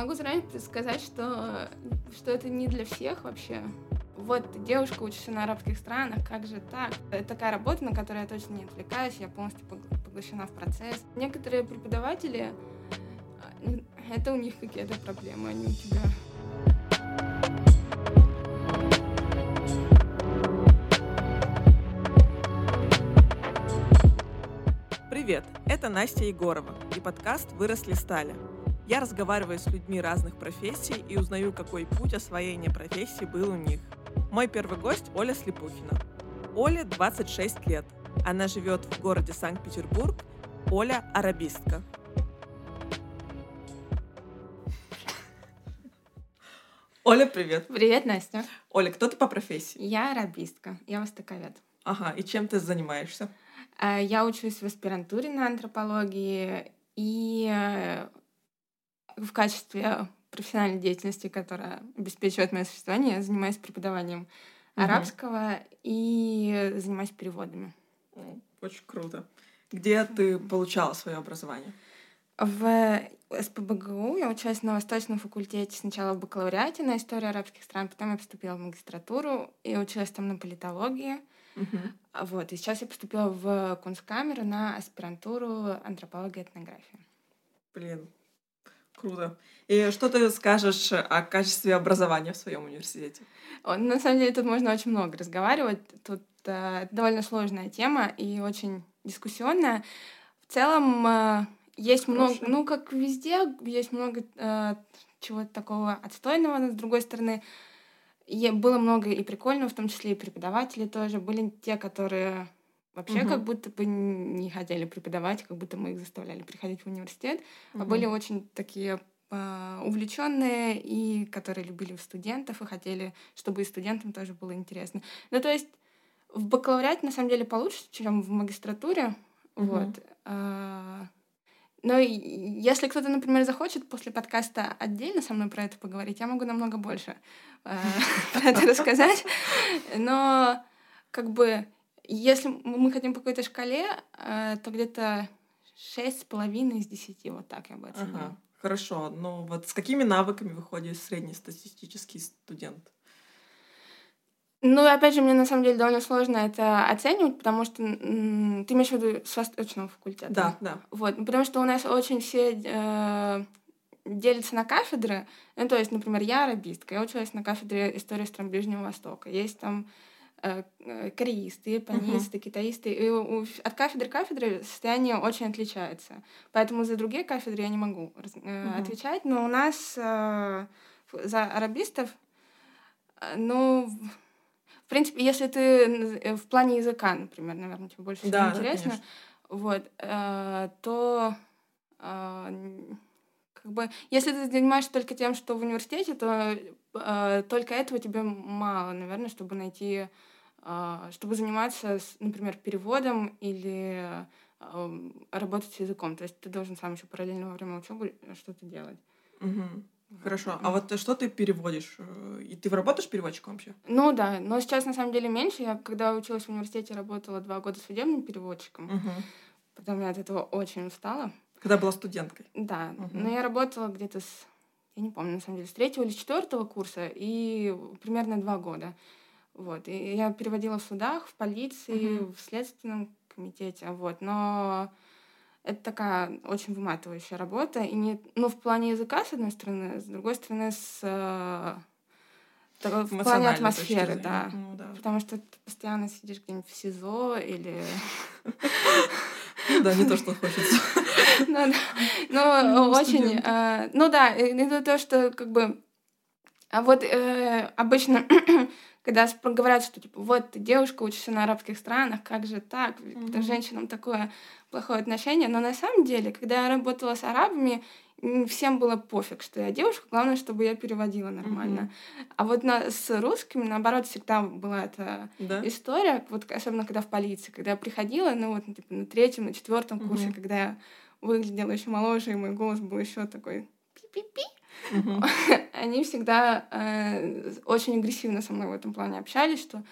могу заранее сказать, что, что это не для всех вообще. Вот девушка учится на арабских странах, как же так? Это такая работа, на которую я точно не отвлекаюсь, я полностью поглощена в процесс. Некоторые преподаватели, а, это у них какие-то проблемы, а не у тебя. Привет, это Настя Егорова и подкаст «Выросли стали». Я разговариваю с людьми разных профессий и узнаю, какой путь освоения профессии был у них. Мой первый гость – Оля Слепухина. Оле 26 лет. Она живет в городе Санкт-Петербург. Оля – арабистка. Оля, привет. Привет, Настя. Оля, кто ты по профессии? Я арабистка, я востоковед. Ага, и чем ты занимаешься? Э, я учусь в аспирантуре на антропологии и э, в качестве профессиональной деятельности, которая обеспечивает мое существование, я занимаюсь преподаванием угу. арабского и занимаюсь переводами. Очень круто. Где ты получала свое образование? В СПБГУ я училась на Восточном факультете сначала в бакалавриате на истории арабских стран, потом я поступила в магистратуру и училась там на политологии. Uh-huh. Вот, и сейчас я поступила в Кунсткамеру на аспирантуру антропологии и этнографии. Блин, Круто. И что ты скажешь о качестве образования в своем университете? На самом деле тут можно очень много разговаривать. Тут э, довольно сложная тема и очень дискуссионная. В целом э, есть Хорошо. много, ну как везде, есть много э, чего-то такого отстойного, но с другой стороны было много и прикольного, в том числе и преподаватели тоже. Были те, которые вообще угу. как будто бы не хотели преподавать, как будто мы их заставляли приходить в университет, угу. а были очень такие э, увлеченные и которые любили студентов и хотели, чтобы и студентам тоже было интересно. Ну, то есть в бакалавриате на самом деле получше, чем в магистратуре. Угу. Вот. А, но если кто-то, например, захочет после подкаста отдельно со мной про это поговорить, я могу намного больше э, про это рассказать. Но как бы если мы хотим по какой-то шкале, э, то где-то шесть с половиной из десяти, вот так я бы оценила. Ага. Хорошо, но вот с какими навыками выходит среднестатистический студент? Ну, опять же, мне на самом деле довольно сложно это оценивать, потому что ты имеешь в виду с восточного факультета. Да, да. Вот, потому что у нас очень все э, делятся на кафедры. Ну, то есть, например, я арабистка, я училась на кафедре истории стран Ближнего Востока. Есть там кореисты, японисты, uh-huh. китаисты. И у, от кафедры к кафедре состояние очень отличается. Поэтому за другие кафедры я не могу uh-huh. отвечать. Но у нас э, за арабистов, ну, в принципе, если ты в плане языка, например, наверное, тебе больше всего да, интересно, да, вот, э, то э, как бы, если ты занимаешься только тем, что в университете, то э, только этого тебе мало, наверное, чтобы найти чтобы заниматься, например, переводом или работать с языком. То есть ты должен сам еще параллельно во время учебы что-то делать. Угу. Хорошо. А вот что ты переводишь? И ты работаешь переводчиком вообще? Ну да, но сейчас на самом деле меньше. Я когда училась в университете, работала два года судебным переводчиком. Угу. Потом я от этого очень устала. Когда была студенткой? Да. Угу. Но я работала где-то с, я не помню, на самом деле, с третьего или четвертого курса и примерно два года. Вот. И я переводила в судах, в полиции, угу. в следственном комитете. Вот. Но это такая очень выматывающая работа. И не, ну, в плане языка, с одной стороны, с другой стороны, с э, в плане атмосферы, да. Ну, да. Потому что ты постоянно сидишь где-нибудь в СИЗО или... Да, не то, что хочется. Ну, ну очень... Э, ну да, это то, что как бы... А вот э, обычно когда говорят, что типа вот ты девушка учишься на арабских странах, как же так, mm-hmm. к женщинам такое плохое отношение, но на самом деле, когда я работала с арабами, всем было пофиг, что я девушка, главное, чтобы я переводила нормально. Mm-hmm. А вот на, с русскими, наоборот, всегда была эта да? история, вот особенно когда в полиции, когда я приходила, ну вот типа, на третьем, на четвертом mm-hmm. курсе, когда я выглядела еще моложе, и мой голос был еще такой пи-пи-пи, Угу. Они всегда э, очень агрессивно со мной в этом плане общались, что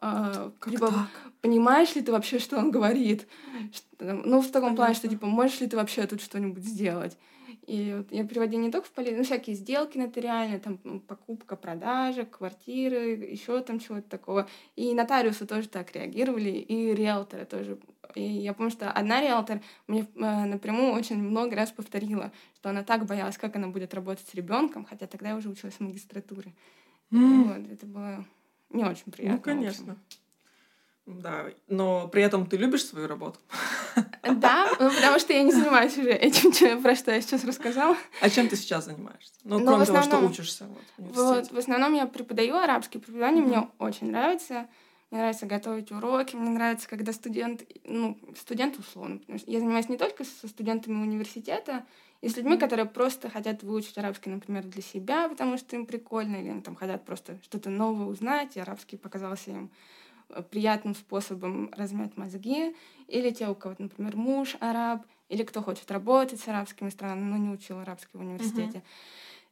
э, типа, понимаешь ли ты вообще, что он говорит? Что, ну, в таком плане, что типа, можешь ли ты вообще тут что-нибудь сделать? И вот я переводила не только в полицию, ну, всякие сделки нотариальные, там, покупка, продажа, квартиры, еще там чего-то такого. И нотариусы тоже так реагировали, и риэлторы тоже. И я помню, что одна риэлтор мне э, напрямую очень много раз повторила, что она так боялась, как она будет работать с ребенком, хотя тогда я уже училась в магистратуре. Mm. Вот, это было не очень приятно. Ну, конечно. Да, но при этом ты любишь свою работу? Да, ну, потому что я не занимаюсь уже этим, про что я сейчас рассказала. А чем ты сейчас занимаешься? Ну, Но кроме основном, того, что учишься вот, в Вот, в основном я преподаю арабский. Преподавание mm-hmm. мне очень нравится. Мне нравится готовить уроки, мне нравится, когда студент, ну, студент условно, потому что я занимаюсь не только со студентами университета, и с людьми, которые просто хотят выучить арабский, например, для себя, потому что им прикольно, или они там хотят просто что-то новое узнать, и арабский показался им приятным способом размять мозги, или те, у кого, например, муж араб, или кто хочет работать с арабскими странами, но не учил арабский в университете. Uh-huh.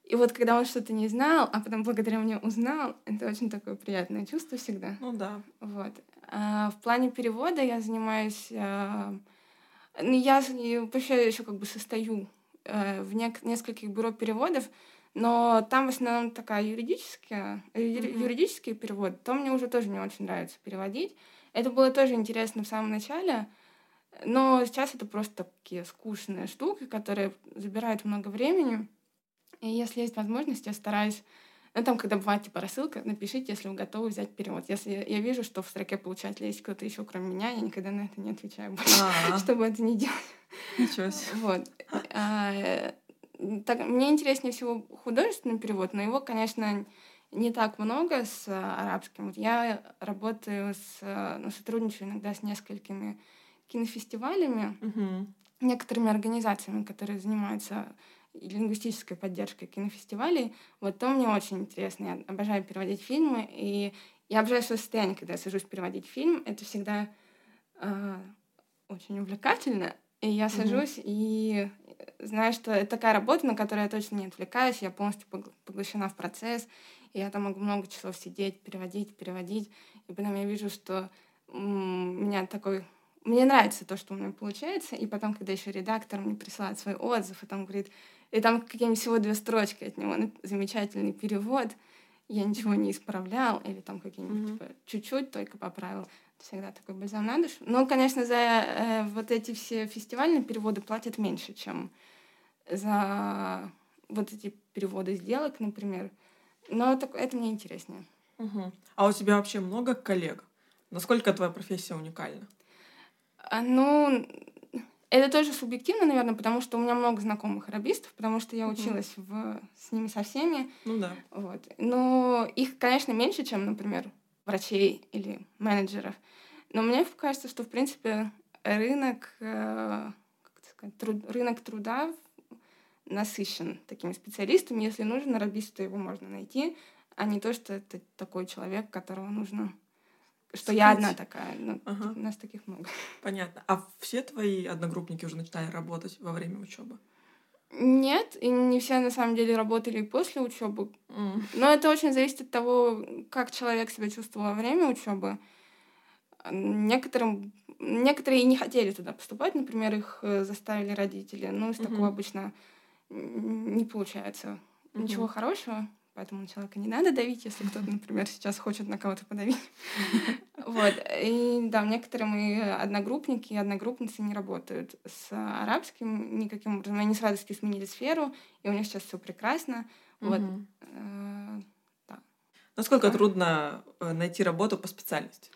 И вот когда он что-то не знал, а потом благодаря мне узнал, это очень такое приятное чувство всегда. Ну да. Вот. А в плане перевода я занимаюсь... А, я вообще еще как бы состою а, в нек- нескольких бюро переводов, но там в основном такая юридическая, mm-hmm. юридический перевод, то мне уже тоже не очень нравится переводить. Это было тоже интересно в самом начале, но сейчас это просто такие скучные штуки, которые забирают много времени. И если есть возможность, я стараюсь ну, там, когда бывает, типа, рассылка, напишите, если вы готовы взять перевод. Если я вижу, что в строке получателя есть кто-то еще, кроме меня, я никогда на это не отвечаю чтобы это не делать. Ничего себе. Вот. Так, мне интереснее всего художественный перевод, но его, конечно, не так много с арабским. Вот я работаю с, ну, сотрудничаю иногда с несколькими кинофестивалями, угу. некоторыми организациями, которые занимаются лингвистической поддержкой кинофестивалей. Вот то мне очень интересно. Я обожаю переводить фильмы, и я обожаю свое состояние, когда я сажусь переводить фильм. Это всегда э, очень увлекательно. И я сажусь mm и знаю, что это такая работа, на которую я точно не отвлекаюсь, я полностью поглощена в процесс, и я там могу много часов сидеть, переводить, переводить, и потом я вижу, что у меня такой... Мне нравится то, что у меня получается, и потом, когда еще редактор мне присылает свой отзыв, и там говорит, и там какие-нибудь всего две строчки от него, ну, замечательный перевод, я ничего не исправлял, или там какие-нибудь, mm-hmm. типа, чуть-чуть только поправил всегда такой бальзам на душу. Но, конечно, за э, вот эти все фестивальные переводы платят меньше, чем за вот эти переводы сделок, например. Но так, это мне интереснее. Угу. А у тебя вообще много коллег? Насколько твоя профессия уникальна? А, ну, это тоже субъективно, наверное, потому что у меня много знакомых арабистов, потому что я училась угу. в, с ними со всеми. Ну да. Вот. Но их, конечно, меньше, чем, например, врачей или менеджеров. Но мне кажется, что, в принципе, рынок, э, как сказать, труд, рынок труда насыщен такими специалистами. Если нужен арабист, то его можно найти, а не то, что это такой человек, которого нужно... Что Сказать. я одна такая. Ну, ага. У нас таких много. Понятно. А все твои одногруппники уже начинали работать во время учебы? Нет, и не все на самом деле работали после учебы. Mm. Но это очень зависит от того, как человек себя чувствовал во время учебы. Некоторым, некоторые не хотели туда поступать, например, их э, заставили родители. Ну, из mm-hmm. такого обычно не получается mm-hmm. ничего хорошего. Поэтому на человека не надо давить, если кто-то, например, сейчас хочет на кого-то подавить. Вот. И да, некоторые мои одногруппники и одногруппницы не работают с арабским никаким образом. Они с радостью сменили сферу, и у них сейчас все прекрасно. Вот. Э, да. Насколько трудно э, найти работу по специальности?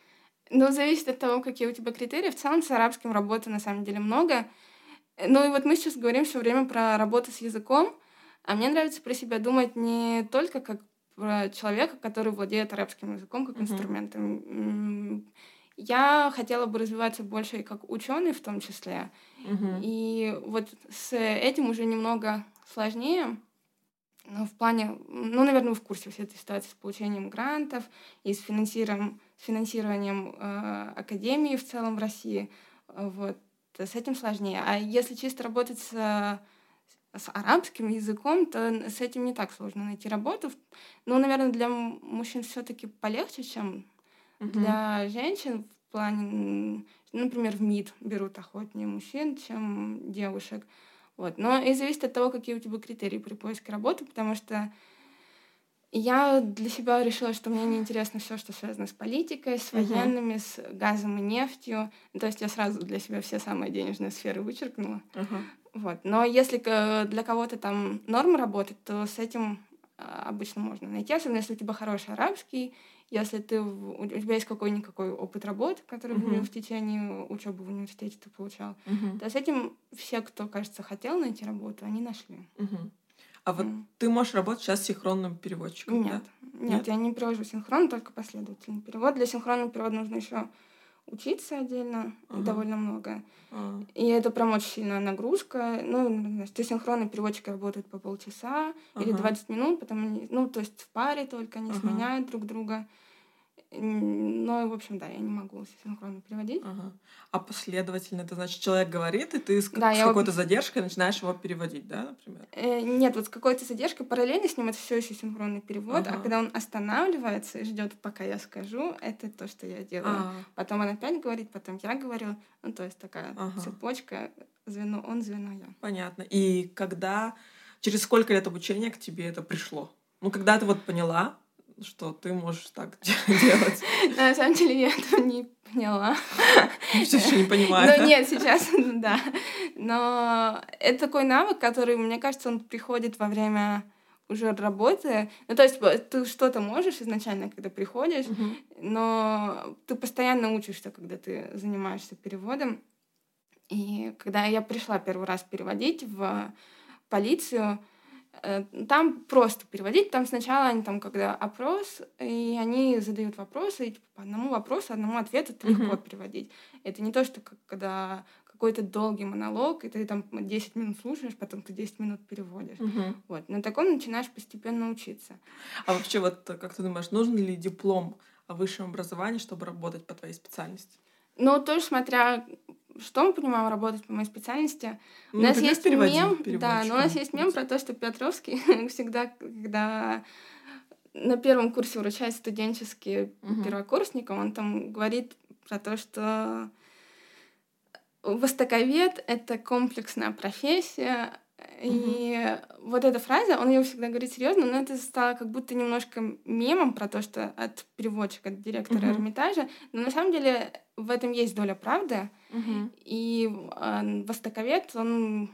Ну, зависит от того, какие у тебя критерии. В целом с арабским работы на самом деле много. Ну и вот мы сейчас говорим все время про работу с языком, а мне нравится про себя думать не только как про человека, который владеет арабским языком как инструментом. Я хотела бы развиваться больше и как ученый в том числе. И вот с этим уже немного сложнее. Но в плане, ну, наверное, вы в курсе всей этой ситуации с получением грантов и с финансированием, с финансированием э, академии в целом в России. Вот. С этим сложнее. А если чисто работать с с арабским языком, то с этим не так сложно найти работу. Ну, наверное, для мужчин все-таки полегче, чем uh-huh. для женщин в плане, например, в МИД берут охотнее мужчин, чем девушек. Вот. Но и зависит от того, какие у тебя критерии при поиске работы, потому что я для себя решила, что мне неинтересно все, что связано с политикой, с военными, uh-huh. с газом и нефтью. То есть я сразу для себя все самые денежные сферы вычеркнула. Uh-huh. Вот. Но если для кого-то там норм работать, то с этим а, обычно можно найти, особенно если у тебя хороший арабский, если ты, у тебя есть какой-никакой опыт работы, который uh-huh. в течение учебы в университете ты получал, uh-huh. то с этим все, кто, кажется, хотел найти работу, они нашли. Uh-huh. А вот mm. ты можешь работать сейчас синхронным переводчиком, нет, да? Нет, нет, я не перевожу синхрон, только последовательный перевод. Для синхронного перевода нужно еще учиться отдельно, uh-huh. довольно много. Uh-huh. И это прям очень сильная нагрузка. Ну, ты синхронный переводчик работает по полчаса uh-huh. или 20 минут, потом, ну, то есть в паре только, они uh-huh. сменяют друг друга. Ну, в общем, да, я не могу синхронно переводить. Ага. А последовательно, это значит, человек говорит, и ты с, да, с какой-то я... задержкой начинаешь его переводить, да, например? Э, нет, вот с какой-то задержкой параллельно с ним это все еще синхронный перевод, а ага. а когда он останавливается и ждет, пока я скажу, это то, что я делаю. Ага. Потом он опять говорит, потом я говорю, ну, то есть такая ага. цепочка, звено он, звено я. Понятно. И когда, через сколько лет обучения к тебе это пришло? Ну, когда ты вот поняла, что ты можешь так делать. На самом деле я этого не поняла. Все еще не понимаю. Ну нет, сейчас, да. Но это такой навык, который, мне кажется, он приходит во время уже работы. Ну, то есть ты что-то можешь изначально, когда приходишь, но ты постоянно учишься, когда ты занимаешься переводом. И когда я пришла первый раз переводить в полицию, там просто переводить. Там сначала они там, когда опрос, и они задают вопросы, и типа, по одному вопросу, одному ответу это легко uh-huh. переводить. Это не то, что как, когда какой-то долгий монолог, и ты там 10 минут слушаешь, потом ты 10 минут переводишь. Uh-huh. Вот. На таком начинаешь постепенно учиться. А вообще, вот как ты думаешь, нужен ли диплом о высшем образовании, чтобы работать по твоей специальности? Ну, тоже смотря что мы понимаем работать по моей специальности. Ну, у нас есть мем, да, но у нас есть мем про то, что Петровский всегда, когда на первом курсе вручает студенческий угу. первокурсникам, он там говорит про то, что востоковед — это комплексная профессия, и угу. вот эта фраза, он ее всегда говорит серьезно, но это стало как будто немножко мемом про то, что от переводчика, от директора угу. Эрмитажа. Но на самом деле в этом есть доля правды. Угу. И э, востоковед, он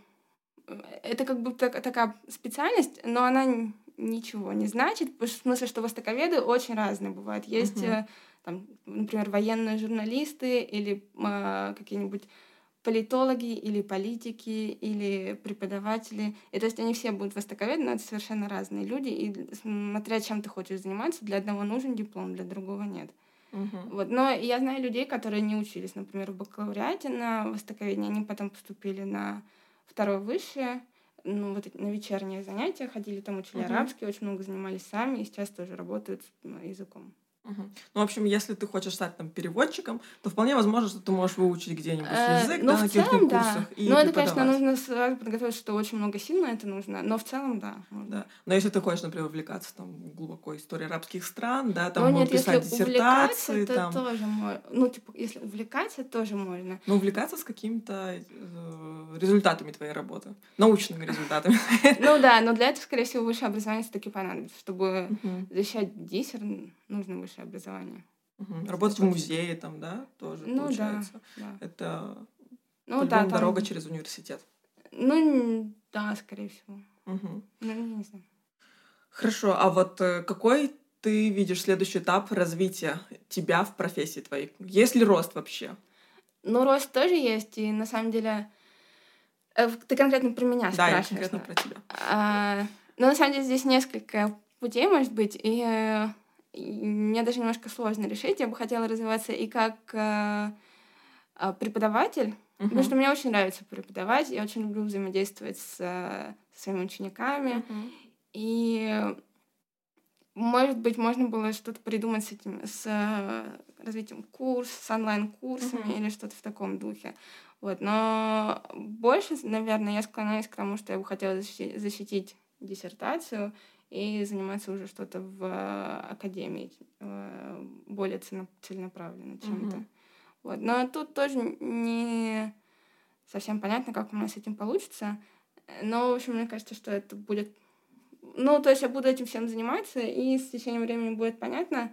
это как будто такая специальность, но она ничего не значит, в смысле, что востоковеды очень разные бывают. Есть, угу. там, например, военные журналисты или э, какие-нибудь политологи или политики или преподаватели. И то есть они все будут востоковеды, но это совершенно разные люди. И смотря чем ты хочешь заниматься, для одного нужен диплом, для другого нет. Uh-huh. Вот. Но я знаю людей, которые не учились, например, в бакалавриате на востоковедении, они потом поступили на второе высшее, ну, вот на вечерние занятия ходили, там учили uh-huh. арабский, очень много занимались сами, и сейчас тоже работают с языком. Угу. Ну, в общем, если ты хочешь стать там переводчиком, то вполне возможно, что ты можешь выучить где-нибудь э, язык, ну, да, на каких-то курсах. Да. И ну, это, конечно, нужно сразу подготовить, что очень много сил на это нужно, но в целом, да. Можно. Да. Но если ты хочешь, например, увлекаться там глубоко историей арабских стран, да, там ну, нет, писать если диссертации. то там... тоже можно. Ну, типа, если увлекаться, тоже можно. Ну, увлекаться с какими-то э, результатами твоей работы, научными результатами. Ну да, но для этого, скорее всего, высшее образование все-таки понадобится, чтобы защищать диссер нужно высшее образование. Угу. Работать в музее там, да, тоже ну, получается. Да, да. Это ну, да, там... дорога через университет. Ну, да, скорее всего. Угу. Ну, не знаю. Хорошо, а вот э, какой ты видишь следующий этап развития тебя в профессии твоей? Есть ли рост вообще? Ну, рост тоже есть, и на самом деле... Э, ты конкретно про меня да, спрашиваешь? Да, конкретно про тебя. А, ну, на самом деле, здесь несколько путей, может быть, и э, мне даже немножко сложно решить. Я бы хотела развиваться и как э, э, преподаватель, uh-huh. потому что мне очень нравится преподавать, я очень люблю взаимодействовать с, со своими учениками. Uh-huh. И может быть, можно было что-то придумать с этим, с э, развитием курс, с онлайн-курсами uh-huh. или что-то в таком духе. Вот. Но больше, наверное, я склоняюсь к тому, что я бы хотела защитить, защитить диссертацию и заниматься уже что-то в э, академии э, более целенаправленно чем-то. Угу. Вот. Но тут тоже не совсем понятно, как у нас с этим получится. Но, в общем, мне кажется, что это будет... Ну, то есть я буду этим всем заниматься, и с течением времени будет понятно,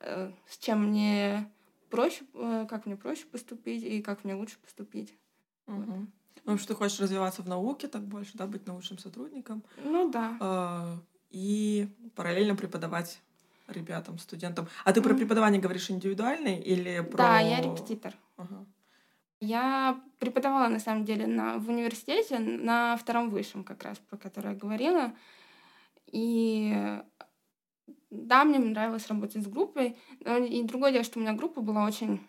э, с чем мне проще, как мне проще поступить и как мне лучше поступить. Угу. Вот. Ну, что ты хочешь развиваться в науке так больше, да, быть научным сотрудником. Ну да. Э, и параллельно преподавать ребятам, студентам. А ты про преподавание говоришь индивидуальный или про... Да, я репетитор. Ага. Я преподавала, на самом деле, на, в университете, на втором высшем как раз, про который я говорила. И да, мне нравилось работать с группой. И другое дело, что у меня группа была очень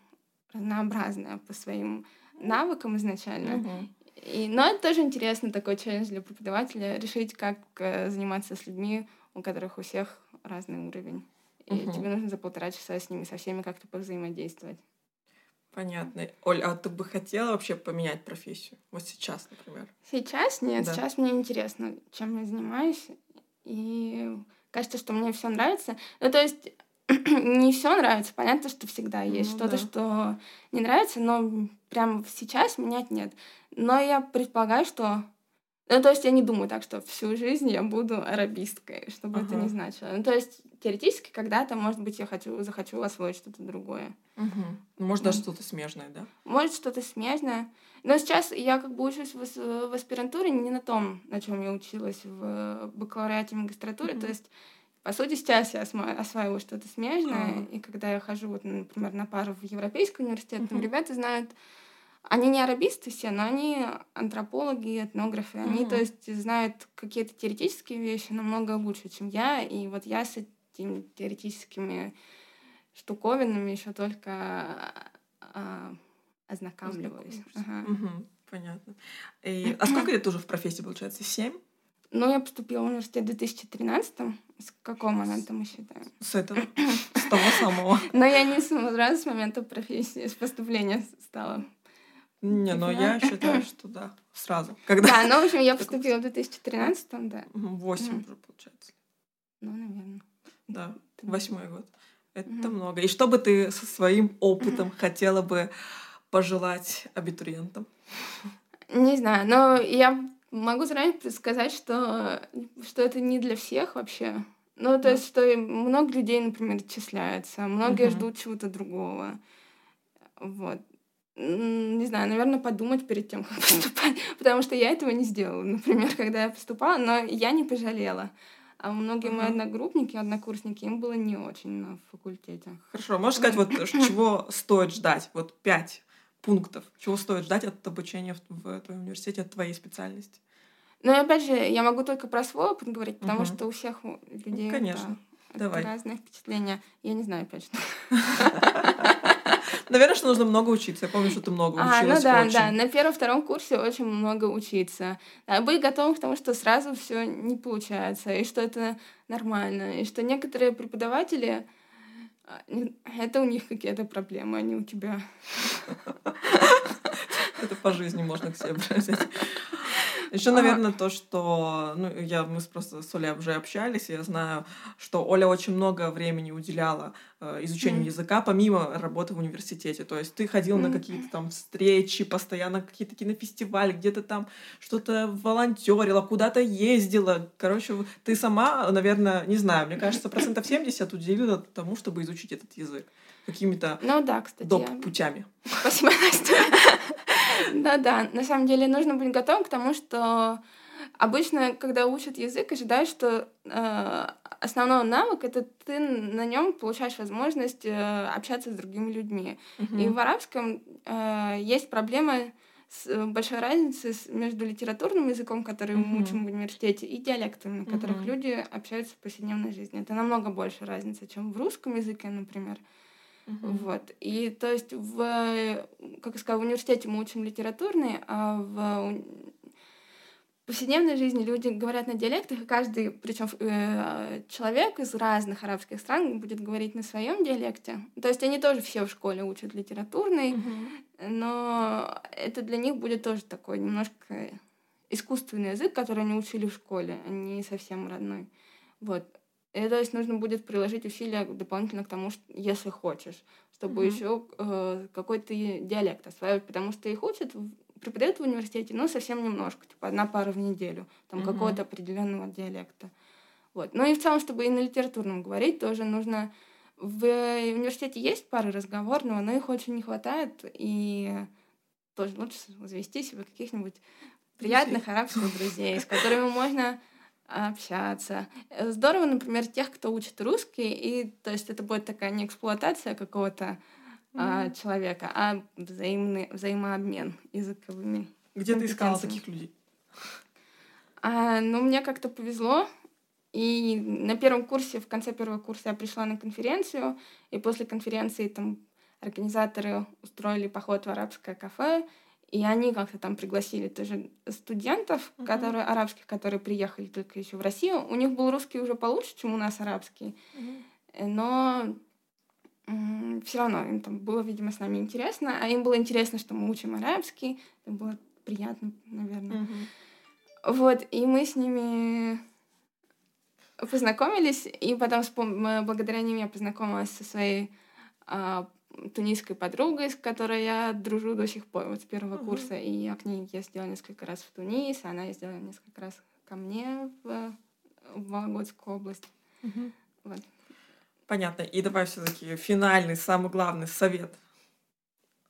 разнообразная по своим навыкам изначально. Uh-huh. И, но это тоже интересно, такой челлендж для преподавателя, решить, как э, заниматься с людьми, у которых у всех разный уровень. И uh-huh. тебе нужно за полтора часа с ними, со всеми как-то повзаимодействовать. Понятно. Оль, а ты бы хотела вообще поменять профессию? Вот сейчас, например. Сейчас нет. Да. Сейчас мне интересно, чем я занимаюсь. И кажется, что мне все нравится. Ну, то есть не все нравится. Понятно, что всегда есть ну, что-то, да. что не нравится, но прямо сейчас менять нет. Но я предполагаю, что ну, то есть я не думаю так, что всю жизнь я буду арабисткой, чтобы ага. это не значило. Ну, то есть теоретически когда-то, может быть, я хочу, захочу освоить что-то другое. Угу. Может, даже что-то смежное, да? Может, что-то смежное. Но сейчас я как бы учусь в, в аспирантуре не на том, на чем я училась в бакалавриате и магистратуре. Угу. То есть, по сути, сейчас я осваиваю что-то смежное. Угу. И когда я хожу, вот, например, на пару в Европейский университет, угу. там ребята знают они не арабисты все, но они антропологи, этнографы. Mm-hmm. Они, то есть, знают какие-то теоретические вещи намного лучше, чем я. И вот я с этими теоретическими штуковинами еще только а, ознакомливаюсь. Ага. Угу, понятно. И, а сколько лет уже в профессии, получается? Семь? Ну, я поступила в университет в 2013 С какого момента мы считаем? С этого, с того самого. Но я не сразу с момента профессии, с поступления стала не, но я считаю, что да, сразу. Когда... Да, ну, в общем, я поступила в 2013 да. Восемь уже, получается. Ну, наверное. Да, восьмой год. Это много. И что бы ты со своим опытом хотела бы пожелать абитуриентам? Не знаю, но я могу заранее сказать, что, что это не для всех вообще. Ну, то да. есть, что много людей, например, отчисляются, многие угу. ждут чего-то другого. Вот не знаю, наверное, подумать перед тем, как поступать, потому что я этого не сделала, например, когда я поступала, но я не пожалела. А многие мои одногруппники, однокурсники, им было не очень на факультете. Хорошо, можешь сказать, вот чего стоит ждать? Вот пять пунктов. Чего стоит ждать от обучения в, в твоем университете, от твоей специальности? Ну, и опять же, я могу только про свой опыт говорить, потому угу. что у всех людей ну, Конечно. Да, Давай. разные впечатления. Я не знаю опять что. Наверное, что нужно много учиться. Я помню, что ты много училась. А, ну да, очень. да. На первом-втором курсе очень много учиться. Да, быть готовым к тому, что сразу все не получается, и что это нормально, и что некоторые преподаватели а, это у них какие-то проблемы, а не у тебя. Это по жизни можно к себе взять. Еще, наверное, то, что ну, я, мы просто с Олей уже общались, и я знаю, что Оля очень много времени уделяла э, изучению языка, помимо работы в университете. То есть ты ходил на какие-то там встречи, постоянно какие-то кинофестивали, где-то там что-то волонтерила, куда-то ездила. Короче, ты сама, наверное, не знаю, мне кажется, процентов 70 уделила тому, чтобы изучить этот язык какими-то ну, да, кстати, доп. путями. Спасибо, Настя. Да-да, на самом деле нужно быть готовым к тому, что обычно, когда учат язык, ожидают, что э, основной навык это ты на нем получаешь возможность э, общаться с другими людьми. И в арабском э, есть проблема с большой разницей между литературным языком, который мы учим в университете, и диалектами, на которых люди общаются в повседневной жизни. Это намного больше разница, чем в русском языке, например. Uh-huh. Вот. И то есть в, как я сказала, в университете мы учим литературный, а в повседневной жизни люди говорят на диалектах, и каждый, причем э, человек из разных арабских стран будет говорить на своем диалекте. То есть они тоже все в школе учат литературный, uh-huh. но это для них будет тоже такой немножко искусственный язык, который они учили в школе, а не совсем родной. Вот. И, то есть нужно будет приложить усилия дополнительно к тому, что, если хочешь, чтобы mm-hmm. еще э, какой-то диалект осваивать, потому что их учат преподают в университете, но совсем немножко, типа одна пара в неделю, там угу. какого-то определенного диалекта. Вот. Ну и в целом, чтобы и на литературном говорить, тоже нужно... В университете есть пары разговорного, но их очень не хватает, и тоже лучше завести себе каких-нибудь приятных арабских друзей, с которыми можно общаться. Здорово, например, тех, кто учит русский, и то есть это будет такая не эксплуатация какого-то mm-hmm. а, человека, а взаимный взаимообмен языковыми. Где ты искала таких людей? А, ну, мне как-то повезло. И на первом курсе, в конце первого курса я пришла на конференцию, и после конференции там организаторы устроили поход в арабское кафе, и они как-то там пригласили тоже студентов, uh-huh. которые арабских, которые приехали только еще в Россию. У них был русский уже получше, чем у нас арабский. Uh-huh. Но все равно им там было, видимо, с нами интересно. А им было интересно, что мы учим арабский. Это было приятно, наверное. Uh-huh. Вот, и мы с ними познакомились, и потом благодаря ним я познакомилась со своей а, тунисской подругой, с которой я дружу до сих пор, вот с первого uh-huh. курса. И я к ней ездила несколько раз в Тунис, она ездила несколько раз ко мне в, в Вологодскую область. Uh-huh. Вот. Понятно. И давай все-таки финальный, самый главный совет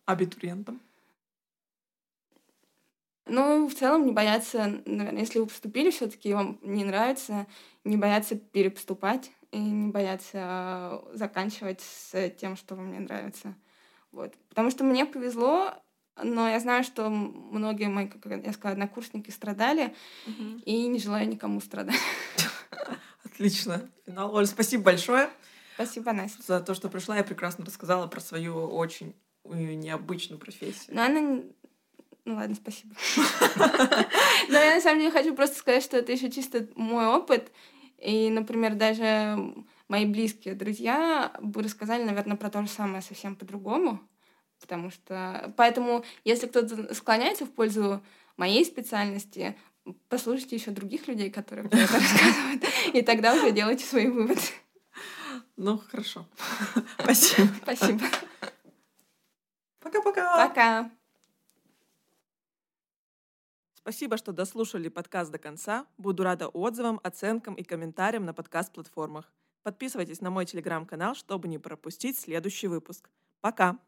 абитуриентам. Ну, в целом не бояться, наверное, если вы поступили все-таки вам не нравится, не бояться перепоступать и не бояться заканчивать с тем, что вам не нравится. Вот. Потому что мне повезло, но я знаю, что многие мои, как я сказала, однокурсники страдали, угу. и не желаю никому страдать. Отлично. Финал. Оль, спасибо большое. Спасибо, Настя. За то, что пришла и прекрасно рассказала про свою очень необычную профессию. Но она ну ладно, спасибо. Но я на самом деле хочу просто сказать, что это еще чисто мой опыт. И, например, даже мои близкие друзья бы рассказали, наверное, про то же самое совсем по-другому. Потому что... Поэтому, если кто-то склоняется в пользу моей специальности, послушайте еще других людей, которые про это рассказывают, и тогда уже делайте свои выводы. Ну, хорошо. Спасибо. Спасибо. Пока-пока. Пока. Спасибо, что дослушали подкаст до конца. Буду рада отзывам, оценкам и комментариям на подкаст-платформах. Подписывайтесь на мой телеграм-канал, чтобы не пропустить следующий выпуск. Пока!